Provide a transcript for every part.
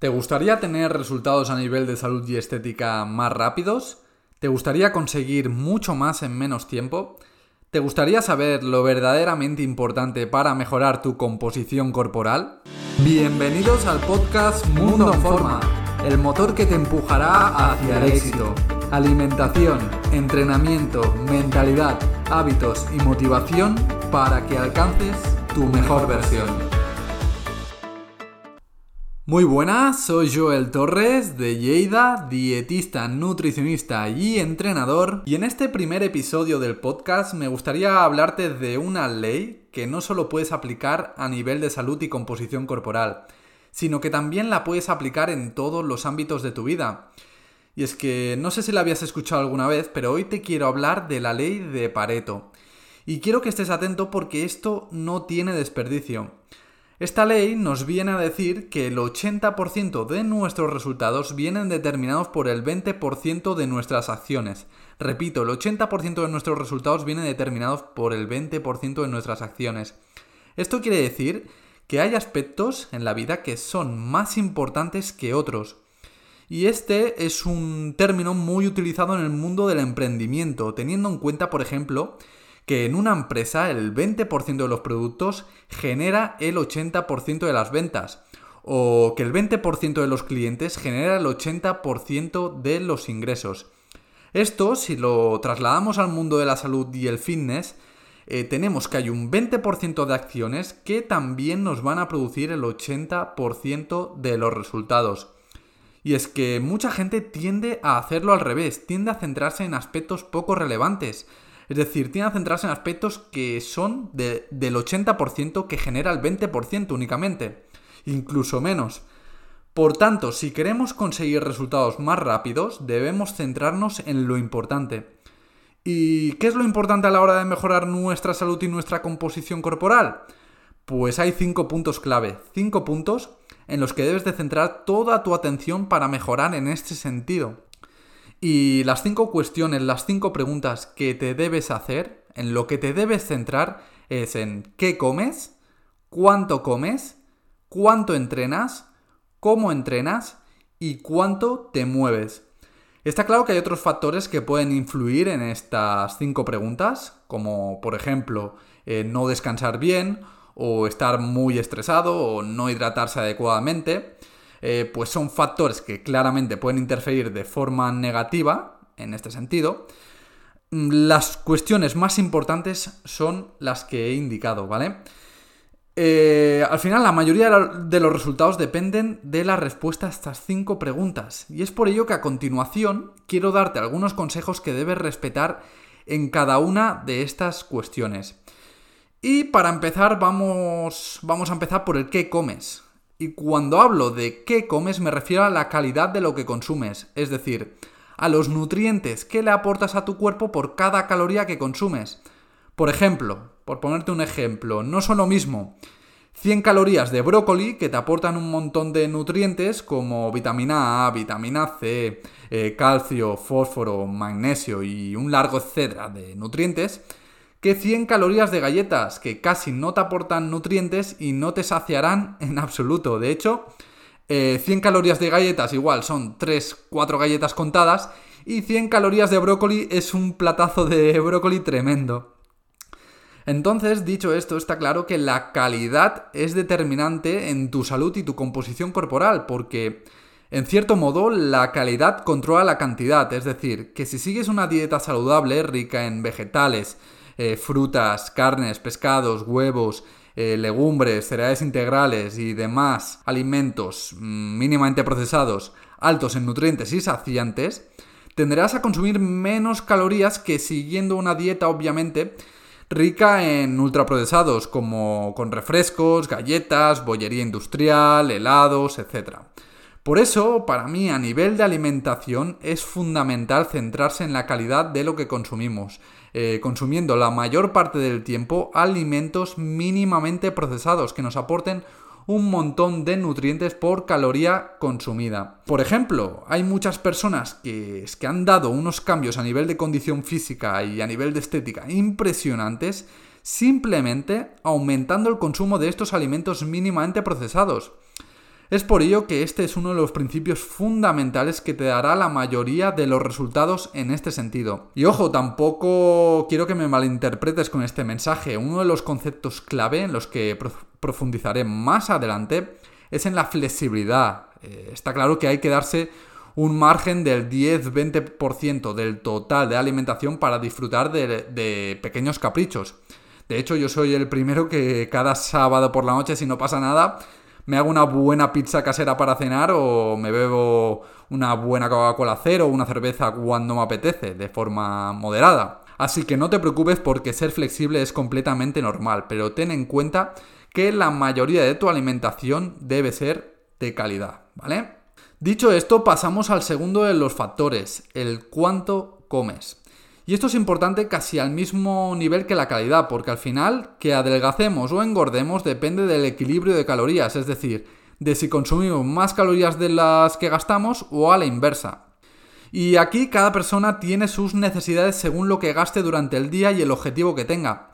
¿Te gustaría tener resultados a nivel de salud y estética más rápidos? ¿Te gustaría conseguir mucho más en menos tiempo? ¿Te gustaría saber lo verdaderamente importante para mejorar tu composición corporal? Bienvenidos al podcast Mundo en Forma, el motor que te empujará hacia el éxito. Alimentación, entrenamiento, mentalidad, hábitos y motivación para que alcances tu mejor versión. Muy buenas, soy Joel Torres de Lleida, dietista, nutricionista y entrenador. Y en este primer episodio del podcast me gustaría hablarte de una ley que no solo puedes aplicar a nivel de salud y composición corporal, sino que también la puedes aplicar en todos los ámbitos de tu vida. Y es que no sé si la habías escuchado alguna vez, pero hoy te quiero hablar de la ley de Pareto. Y quiero que estés atento porque esto no tiene desperdicio. Esta ley nos viene a decir que el 80% de nuestros resultados vienen determinados por el 20% de nuestras acciones. Repito, el 80% de nuestros resultados vienen determinados por el 20% de nuestras acciones. Esto quiere decir que hay aspectos en la vida que son más importantes que otros. Y este es un término muy utilizado en el mundo del emprendimiento, teniendo en cuenta, por ejemplo, que en una empresa el 20% de los productos genera el 80% de las ventas o que el 20% de los clientes genera el 80% de los ingresos. Esto, si lo trasladamos al mundo de la salud y el fitness, eh, tenemos que hay un 20% de acciones que también nos van a producir el 80% de los resultados. Y es que mucha gente tiende a hacerlo al revés, tiende a centrarse en aspectos poco relevantes, es decir, tiene a centrarse en aspectos que son del 80% que genera el 20% únicamente, incluso menos. Por tanto, si queremos conseguir resultados más rápidos, debemos centrarnos en lo importante. ¿Y qué es lo importante a la hora de mejorar nuestra salud y nuestra composición corporal? Pues hay cinco puntos clave, cinco puntos en los que debes de centrar toda tu atención para mejorar en este sentido. Y las cinco cuestiones, las cinco preguntas que te debes hacer, en lo que te debes centrar, es en qué comes, cuánto comes, cuánto entrenas, cómo entrenas y cuánto te mueves. Está claro que hay otros factores que pueden influir en estas cinco preguntas, como por ejemplo eh, no descansar bien, o estar muy estresado, o no hidratarse adecuadamente. Eh, pues son factores que claramente pueden interferir de forma negativa en este sentido. Mm, las cuestiones más importantes son las que he indicado, ¿vale? Eh, al final, la mayoría de los resultados dependen de la respuesta a estas cinco preguntas. Y es por ello que a continuación quiero darte algunos consejos que debes respetar en cada una de estas cuestiones. Y para empezar, vamos, vamos a empezar por el qué comes. Y cuando hablo de qué comes me refiero a la calidad de lo que consumes, es decir, a los nutrientes que le aportas a tu cuerpo por cada caloría que consumes. Por ejemplo, por ponerte un ejemplo, no son lo mismo 100 calorías de brócoli que te aportan un montón de nutrientes como vitamina A, vitamina C, eh, calcio, fósforo, magnesio y un largo etcétera de nutrientes, que 100 calorías de galletas que casi no te aportan nutrientes y no te saciarán en absoluto. De hecho, 100 eh, calorías de galletas igual son 3, 4 galletas contadas y 100 calorías de brócoli es un platazo de brócoli tremendo. Entonces, dicho esto, está claro que la calidad es determinante en tu salud y tu composición corporal, porque en cierto modo la calidad controla la cantidad, es decir, que si sigues una dieta saludable, rica en vegetales, eh, frutas, carnes, pescados, huevos, eh, legumbres, cereales integrales y demás alimentos mm, mínimamente procesados, altos en nutrientes y saciantes, tendrás a consumir menos calorías que siguiendo una dieta obviamente rica en ultraprocesados como con refrescos, galletas, bollería industrial, helados, etc. Por eso, para mí, a nivel de alimentación, es fundamental centrarse en la calidad de lo que consumimos, eh, consumiendo la mayor parte del tiempo alimentos mínimamente procesados que nos aporten un montón de nutrientes por caloría consumida. Por ejemplo, hay muchas personas que, que han dado unos cambios a nivel de condición física y a nivel de estética impresionantes simplemente aumentando el consumo de estos alimentos mínimamente procesados. Es por ello que este es uno de los principios fundamentales que te dará la mayoría de los resultados en este sentido. Y ojo, tampoco quiero que me malinterpretes con este mensaje. Uno de los conceptos clave en los que profundizaré más adelante es en la flexibilidad. Eh, está claro que hay que darse un margen del 10-20% del total de alimentación para disfrutar de pequeños caprichos. De hecho, yo soy el primero que cada sábado por la noche, si no pasa nada, me hago una buena pizza casera para cenar o me bebo una buena Coca-Cola cero o una cerveza cuando me apetece, de forma moderada. Así que no te preocupes porque ser flexible es completamente normal, pero ten en cuenta que la mayoría de tu alimentación debe ser de calidad, ¿vale? Dicho esto, pasamos al segundo de los factores, el cuánto comes. Y esto es importante casi al mismo nivel que la calidad, porque al final que adelgacemos o engordemos depende del equilibrio de calorías, es decir, de si consumimos más calorías de las que gastamos o a la inversa. Y aquí cada persona tiene sus necesidades según lo que gaste durante el día y el objetivo que tenga.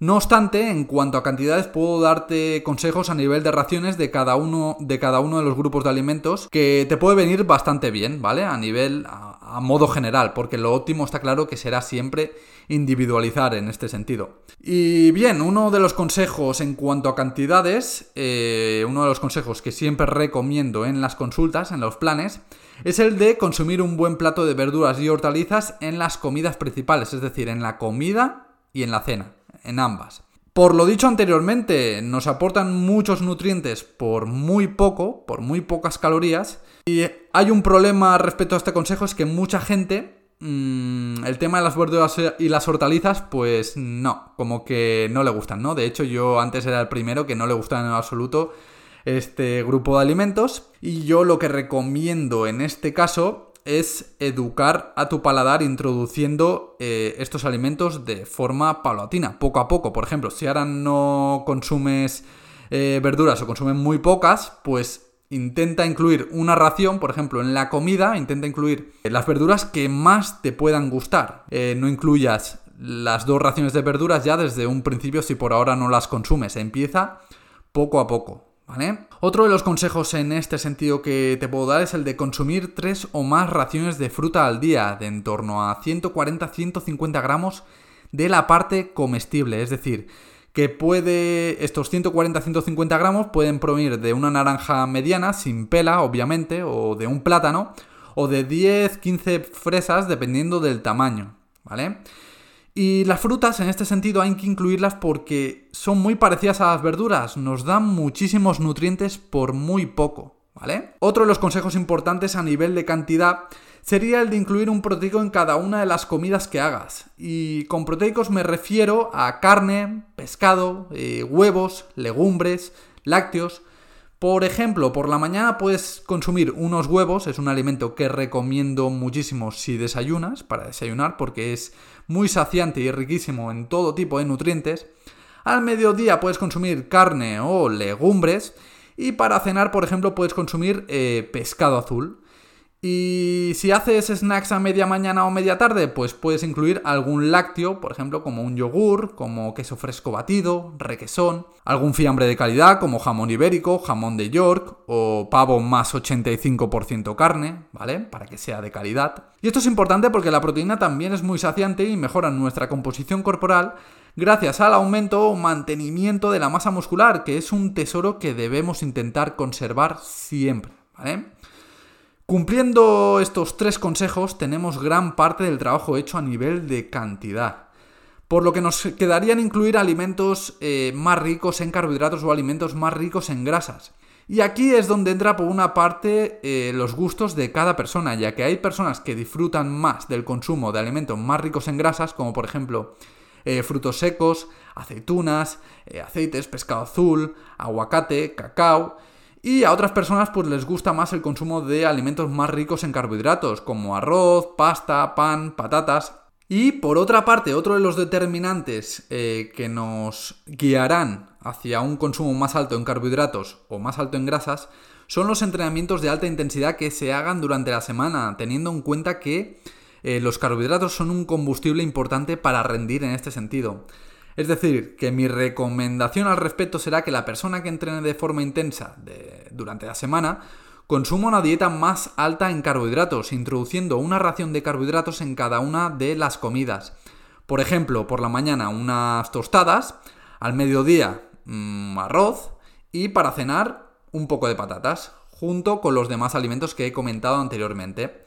No obstante, en cuanto a cantidades, puedo darte consejos a nivel de raciones de cada uno de, cada uno de los grupos de alimentos que te puede venir bastante bien, ¿vale? A nivel, a, modo general, porque lo óptimo está claro que será siempre individualizar en este sentido. Y bien, uno de los consejos en cuanto a cantidades, eh, uno de los consejos que siempre recomiendo en las consultas, en los planes, es el de consumir un buen plato de verduras y hortalizas en las comidas principales, es decir, en la comida y en la cena en ambas. Por lo dicho anteriormente, nos aportan muchos nutrientes por muy poco, por muy pocas calorías. Y hay un problema respecto a este consejo, es que mucha gente, mm, el tema de las verduras y las hortalizas, pues no, como que no le gustan, ¿no? De hecho, yo antes era el primero que no le gustaba en absoluto este grupo de alimentos. Y yo lo que recomiendo en este caso es educar a tu paladar introduciendo eh, estos alimentos de forma paulatina, poco a poco. Por ejemplo, si ahora no consumes eh, verduras o consumes muy pocas, pues intenta incluir una ración, por ejemplo, en la comida, intenta incluir las verduras que más te puedan gustar. Eh, no incluyas las dos raciones de verduras ya desde un principio si por ahora no las consumes. Empieza poco a poco. Otro de los consejos en este sentido que te puedo dar es el de consumir tres o más raciones de fruta al día, de en torno a 140-150 gramos de la parte comestible, es decir, que puede, estos 140-150 gramos pueden provenir de una naranja mediana, sin pela, obviamente, o de un plátano, o de 10-15 fresas, dependiendo del tamaño, ¿vale? Y las frutas en este sentido hay que incluirlas porque son muy parecidas a las verduras, nos dan muchísimos nutrientes por muy poco, ¿vale? Otro de los consejos importantes a nivel de cantidad sería el de incluir un proteico en cada una de las comidas que hagas. Y con proteicos me refiero a carne, pescado, eh, huevos, legumbres, lácteos, por ejemplo, por la mañana puedes consumir unos huevos, es un alimento que recomiendo muchísimo si desayunas, para desayunar, porque es muy saciante y riquísimo en todo tipo de nutrientes. Al mediodía puedes consumir carne o legumbres. Y para cenar, por ejemplo, puedes consumir eh, pescado azul. Y si haces snacks a media mañana o media tarde, pues puedes incluir algún lácteo, por ejemplo, como un yogur, como queso fresco batido, requesón, algún fiambre de calidad como jamón ibérico, jamón de York o pavo más 85% carne, ¿vale? Para que sea de calidad. Y esto es importante porque la proteína también es muy saciante y mejora nuestra composición corporal gracias al aumento o mantenimiento de la masa muscular, que es un tesoro que debemos intentar conservar siempre, ¿vale? Cumpliendo estos tres consejos tenemos gran parte del trabajo hecho a nivel de cantidad. Por lo que nos quedarían incluir alimentos eh, más ricos en carbohidratos o alimentos más ricos en grasas. Y aquí es donde entra por una parte eh, los gustos de cada persona, ya que hay personas que disfrutan más del consumo de alimentos más ricos en grasas, como por ejemplo eh, frutos secos, aceitunas, aceites, pescado azul, aguacate, cacao, y a otras personas pues les gusta más el consumo de alimentos más ricos en carbohidratos, como arroz, pasta, pan, patatas. Y por otra parte, otro de los determinantes eh, que nos guiarán hacia un consumo más alto en carbohidratos o más alto en grasas son los entrenamientos de alta intensidad que se hagan durante la semana, teniendo en cuenta que eh, los carbohidratos son un combustible importante para rendir en este sentido. Es decir, que mi recomendación al respecto será que la persona que entrene de forma intensa durante la semana consuma una dieta más alta en carbohidratos, introduciendo una ración de carbohidratos en cada una de las comidas. Por ejemplo, por la mañana unas tostadas, al mediodía mmm, arroz y para cenar un poco de patatas, junto con los demás alimentos que he comentado anteriormente.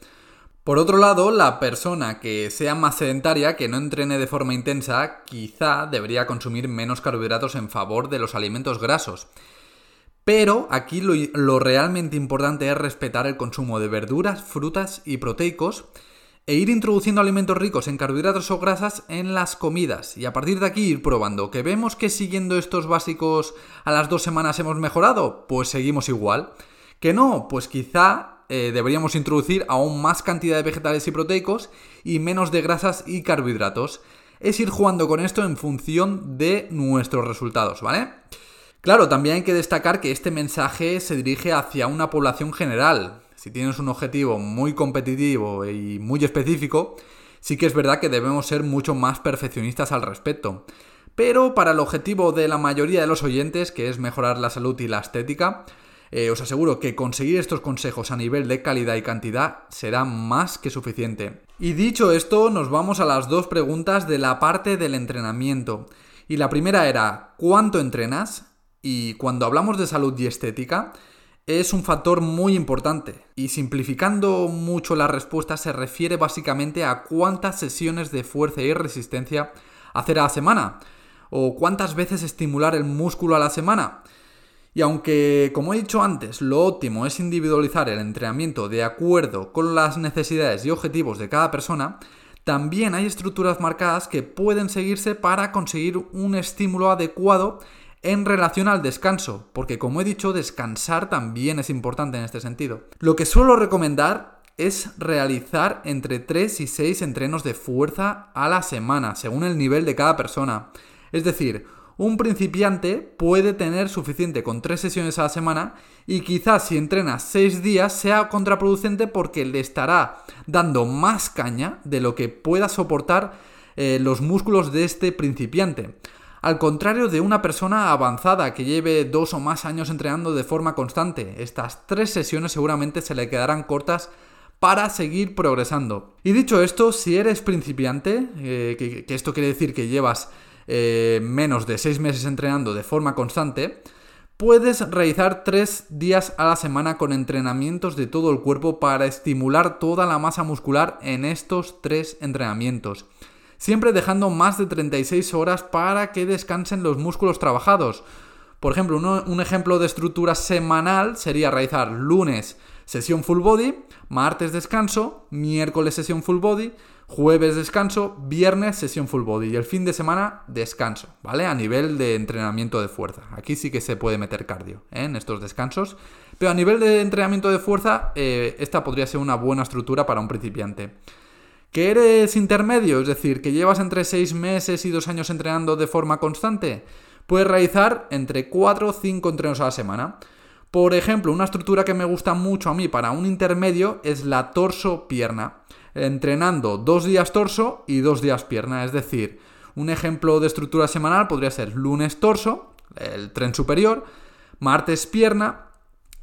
Por otro lado, la persona que sea más sedentaria, que no entrene de forma intensa, quizá debería consumir menos carbohidratos en favor de los alimentos grasos. Pero aquí lo, realmente importante es respetar el consumo de verduras, frutas y proteicos e ir introduciendo alimentos ricos en carbohidratos o grasas en las comidas y a partir de aquí ir probando. ¿Que vemos que siguiendo estos básicos a las dos semanas hemos mejorado? Pues seguimos igual. ¿Que no? Pues quizá eh, deberíamos introducir aún más cantidad de vegetales y proteicos y menos de grasas y carbohidratos. Es ir jugando con esto en función de nuestros resultados, ¿vale? Claro, también hay que destacar que este mensaje se dirige hacia una población general. Si tienes un objetivo muy competitivo y muy específico, sí que es verdad que debemos ser mucho más perfeccionistas al respecto. Pero para el objetivo de la mayoría de los oyentes, que es mejorar la salud y la estética, eh, os aseguro que conseguir estos consejos a nivel de calidad y cantidad será más que suficiente. Y dicho esto, nos vamos a las dos preguntas de la parte del entrenamiento. Y la primera era, ¿cuánto entrenas? Y cuando hablamos de salud y estética, es un factor muy importante. Y simplificando mucho la respuesta, se refiere básicamente a cuántas sesiones de fuerza y resistencia hacer a la semana. O cuántas veces estimular el músculo a la semana. Y aunque, como he dicho antes, lo óptimo es individualizar el entrenamiento de acuerdo con las necesidades y objetivos de cada persona, también hay estructuras marcadas que pueden seguirse para conseguir un estímulo adecuado en relación al descanso, porque como he dicho, descansar también es importante en este sentido. Lo que suelo recomendar es realizar entre 3 y 6 entrenos de fuerza a la semana, según el nivel de cada persona. Es decir, un principiante puede tener suficiente con tres sesiones a la semana y quizás si entrena seis días sea contraproducente porque le estará dando más caña de lo que pueda soportar eh, los músculos de este principiante. Al contrario de una persona avanzada que lleve dos o más años entrenando de forma constante, estas tres sesiones seguramente se le quedarán cortas para seguir progresando. Y dicho esto, si eres principiante, eh, que esto quiere decir que llevas eh, menos de 6 meses entrenando de forma constante, puedes realizar 3 días a la semana con entrenamientos de todo el cuerpo para estimular toda la masa muscular en estos 3 entrenamientos. Siempre dejando más de 36 horas para que descansen los músculos trabajados. Por ejemplo, un ejemplo de estructura semanal sería realizar lunes sesión full body, martes descanso, miércoles sesión full body, Jueves descanso, viernes sesión full body y el fin de semana descanso, ¿vale? A nivel de entrenamiento de fuerza. Aquí sí que se puede meter cardio ¿eh? en estos descansos. Pero a nivel de entrenamiento de fuerza, eh, esta podría ser una buena estructura para un principiante. ¿Que eres intermedio? Es decir, que llevas entre 6 meses y 2 años entrenando de forma constante. Puedes realizar entre 4 o 5 entrenos a la semana. Por ejemplo, una estructura que me gusta mucho a mí para un intermedio es la torso-pierna entrenando dos días torso y dos días pierna. Es decir, un ejemplo de estructura semanal podría ser lunes torso, el tren superior, martes pierna,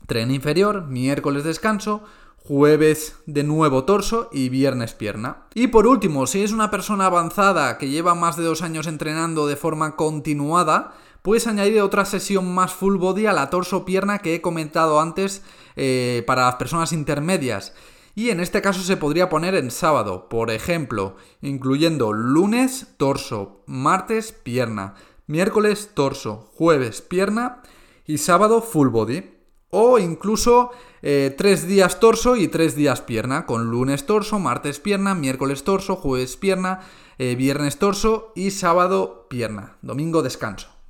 tren inferior, miércoles descanso, jueves de nuevo torso y viernes pierna. Y por último, si es una persona avanzada que lleva más de dos años entrenando de forma continuada, puedes añadir otra sesión más full body a la torso pierna que he comentado antes eh, para las personas intermedias y en este caso se podría poner en sábado, por ejemplo, incluyendo lunes, torso, martes, pierna, miércoles, torso, jueves, pierna y sábado, full body. O incluso eh, tres días torso y tres días pierna, con lunes torso, martes pierna, miércoles torso, jueves pierna, eh, viernes torso y sábado pierna, domingo descanso.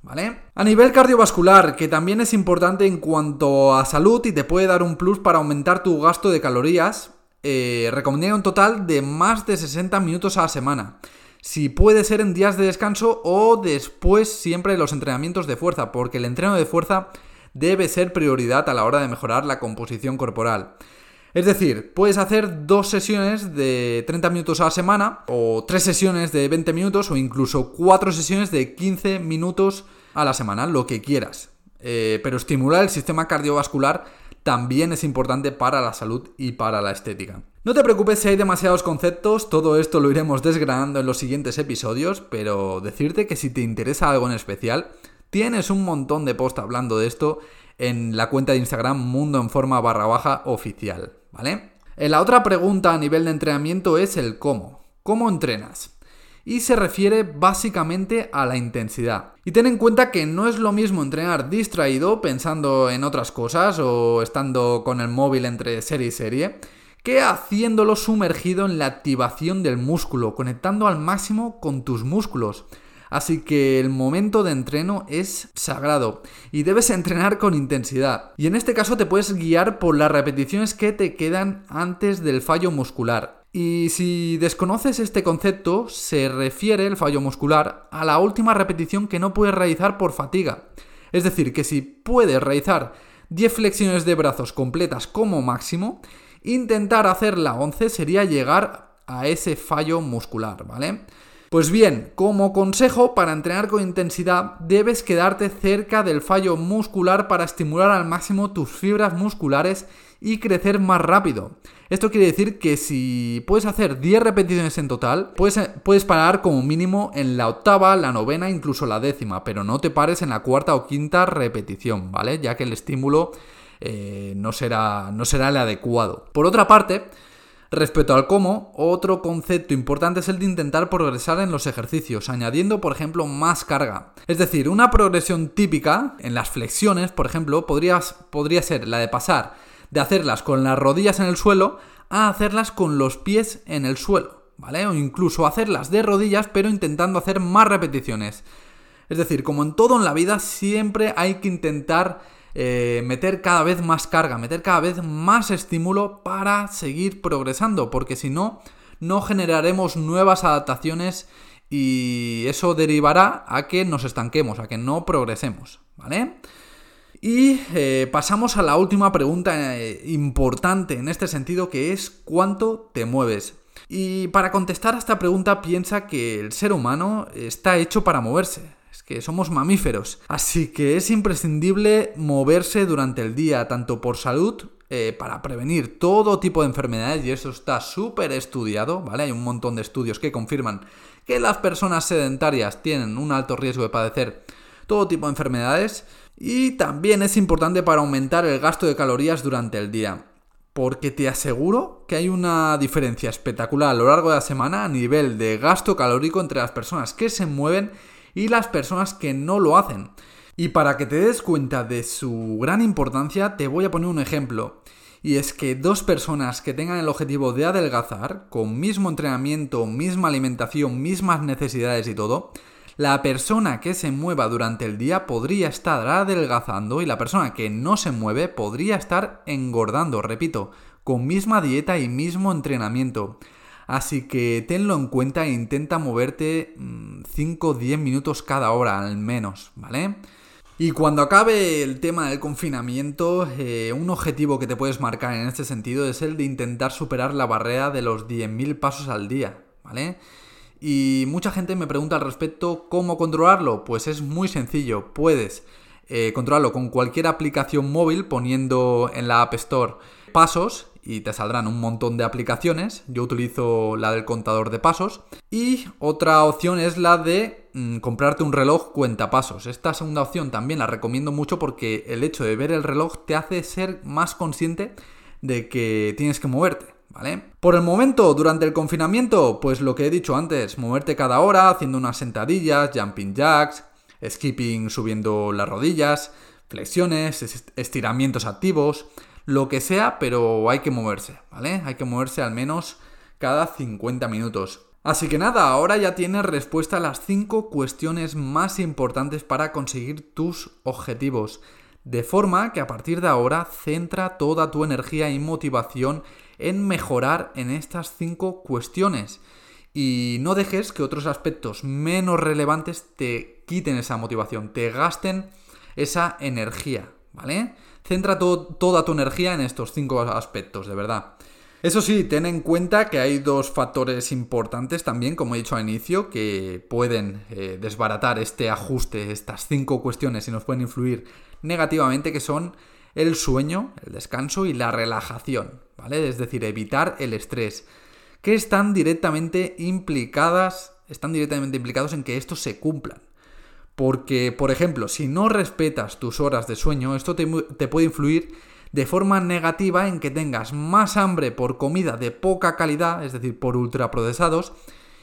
A nivel cardiovascular, que también es importante en cuanto a salud y te puede dar un plus para aumentar tu gasto de calorías, eh, un total de más de 60 minutos a la semana. Si puede ser en días de descanso o después siempre los entrenamientos de fuerza, porque el entreno de fuerza debe ser prioridad a la hora de mejorar la composición corporal. Es decir, puedes hacer dos sesiones de 30 minutos a la semana, o tres sesiones de 20 minutos, o incluso cuatro sesiones de 15 minutos a la semana, lo que quieras. Eh, pero estimular el sistema cardiovascular también es importante para la salud y para la estética. No te preocupes si hay demasiados conceptos, todo esto lo iremos desgranando en los siguientes episodios, pero decirte que si te interesa algo en especial, tienes un montón de posts hablando de esto en la cuenta de Instagram Mundo en Forma barra baja oficial, ¿vale? Eh, la otra pregunta a nivel de entrenamiento es el cómo. ¿Cómo entrenas? y se refiere básicamente a la intensidad. Y ten en cuenta que no es lo mismo entrenar distraído pensando en otras cosas o estando con el móvil entre serie y serie que haciéndolo sumergido en la activación del músculo, conectando al máximo con tus músculos. Así que el momento de entreno es sagrado y debes entrenar con intensidad. Y en este caso te puedes guiar por las repeticiones que te quedan antes del fallo muscular. Y si desconoces este concepto, se refiere el fallo muscular a la última repetición que no puedes realizar por fatiga. Es decir, que si puedes realizar 10 flexiones de brazos completas como máximo, intentar hacer la 11 sería llegar a ese fallo muscular, ¿vale? Pues bien, como consejo para entrenar con intensidad, debes quedarte cerca del fallo muscular para estimular al máximo tus fibras musculares y crecer más rápido. Esto quiere decir que si puedes hacer 10 repeticiones en total, puedes, puedes parar como mínimo en la octava, la novena, incluso la décima, pero no te pares en la cuarta o quinta repetición, ¿vale? Ya que el estímulo eh, no, será, no será el adecuado. Por otra parte, Respecto al cómo, otro concepto importante es el de intentar progresar en los ejercicios, añadiendo, por ejemplo, más carga. Es decir, una progresión típica en las flexiones, por ejemplo, podría, ser la de pasar de hacerlas con las rodillas en el suelo a hacerlas con los pies en el suelo, ¿vale? O incluso hacerlas de rodillas, pero intentando hacer más repeticiones. Es decir, como en todo en la vida, siempre hay que intentar eh, meter cada vez más carga, meter cada vez más estímulo para seguir progresando, porque si no, no generaremos nuevas adaptaciones y eso derivará a que nos estanquemos, a que no progresemos, ¿vale? Y eh, pasamos a la última pregunta eh, importante en este sentido, que es ¿cuánto te mueves? Y para contestar a esta pregunta piensa que el ser humano está hecho para moverse somos mamíferos. Así que es imprescindible moverse durante el día, tanto por salud, eh, para prevenir todo tipo de enfermedades, y eso está súper estudiado, ¿vale? Hay un montón de estudios que confirman que las personas sedentarias tienen un alto riesgo de padecer todo tipo de enfermedades, y también es importante para aumentar el gasto de calorías durante el día. Porque te aseguro que hay una diferencia espectacular a lo largo de la semana a nivel de gasto calórico entre las personas que se mueven y las personas que no lo hacen. Y para que te des cuenta de su gran importancia, te voy a poner un ejemplo. Y es que dos personas que tengan el objetivo de adelgazar, con mismo entrenamiento, misma alimentación, mismas necesidades y todo, la persona que se mueva durante el día podría estar adelgazando y la persona que no se mueve podría estar engordando, repito, con misma dieta y mismo entrenamiento. Así que tenlo en cuenta e intenta moverte 5 o 10 minutos cada hora al menos, ¿vale? Y cuando acabe el tema del confinamiento, eh, un objetivo que te puedes marcar en este sentido es el de intentar superar la barrera de los 10.000 pasos al día, ¿vale? Y mucha gente me pregunta al respecto cómo controlarlo. Pues es muy sencillo, puedes eh, controlarlo con cualquier aplicación móvil poniendo en la App Store pasos y te saldrán un montón de aplicaciones. Yo utilizo la del contador de pasos. Y otra opción es la de mm, comprarte un reloj cuenta pasos. Esta segunda opción también la recomiendo mucho porque el hecho de ver el reloj te hace ser más consciente de que tienes que moverte. ¿Vale? Por el momento, durante el confinamiento, pues lo que he dicho antes, moverte cada hora, haciendo unas sentadillas, jumping jacks, skipping subiendo las rodillas, flexiones, estiramientos activos, lo que sea, pero hay que moverse, ¿vale? Hay que moverse al menos cada 50 minutos. Así que nada, ahora ya tienes respuesta a las 5 cuestiones más importantes para conseguir tus objetivos. De forma que a partir de ahora centra toda tu energía y motivación en mejorar en estas 5 cuestiones. Y no dejes que otros aspectos menos relevantes te quiten esa motivación, te gasten esa energía, ¿vale? Centra toda tu energía en estos cinco aspectos, de verdad. Eso sí, ten en cuenta que hay dos factores importantes también, como he dicho al inicio, que pueden eh, desbaratar este ajuste, estas cinco cuestiones y nos pueden influir negativamente, que son el sueño, el descanso y la relajación, ¿vale? Es decir, evitar el estrés, que están directamente implicadas, están directamente implicados en que estos se cumplan. Porque, por ejemplo, si no respetas tus horas de sueño, esto te, puede influir de forma negativa en que tengas más hambre por comida de poca calidad, es decir, por ultraprocesados,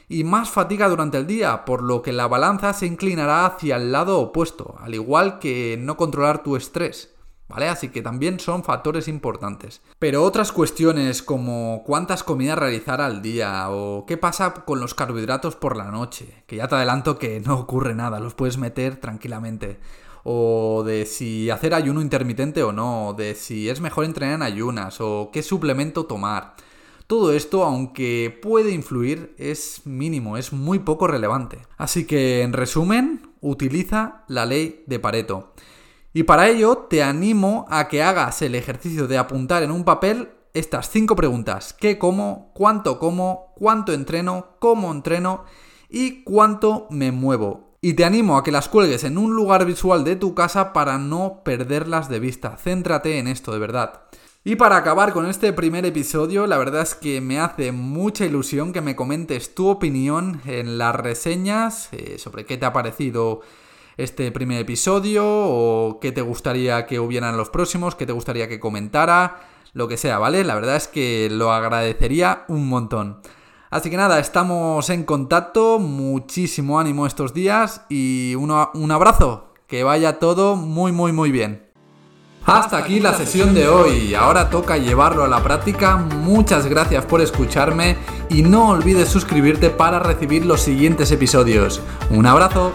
y más fatiga durante el día, por lo que la balanza se inclinará hacia el lado opuesto, al igual que no controlar tu estrés. ¿Vale? Así que también son factores importantes. Pero otras cuestiones como cuántas comidas realizar al día o qué pasa con los carbohidratos por la noche, que ya te adelanto que no ocurre nada, los puedes meter tranquilamente o de si hacer ayuno intermitente o no, de si es mejor entrenar en ayunas o qué suplemento tomar. Todo esto, aunque puede influir, es mínimo, es muy poco relevante. Así que, en resumen, utiliza la ley de Pareto. Y para ello te animo a que hagas el ejercicio de apuntar en un papel estas cinco preguntas. ¿Qué como? ¿Cuánto como? ¿Cuánto entreno? ¿Cómo entreno? ¿Y cuánto me muevo? Y te animo a que las cuelgues en un lugar visual de tu casa para no perderlas de vista. Céntrate en esto, de verdad. Y para acabar con este primer episodio, la verdad es que me hace mucha ilusión que me comentes tu opinión en las reseñas eh, sobre qué te ha parecido este primer episodio o qué te gustaría que hubieran los próximos, qué te gustaría que comentara, lo que sea, ¿vale? La verdad es que lo agradecería un montón. Así que nada, estamos en contacto, muchísimo ánimo estos días y un abrazo, que vaya todo muy muy muy bien. Hasta aquí la sesión de hoy, ahora toca llevarlo a la práctica, muchas gracias por escucharme y no olvides suscribirte para recibir los siguientes episodios. Un abrazo.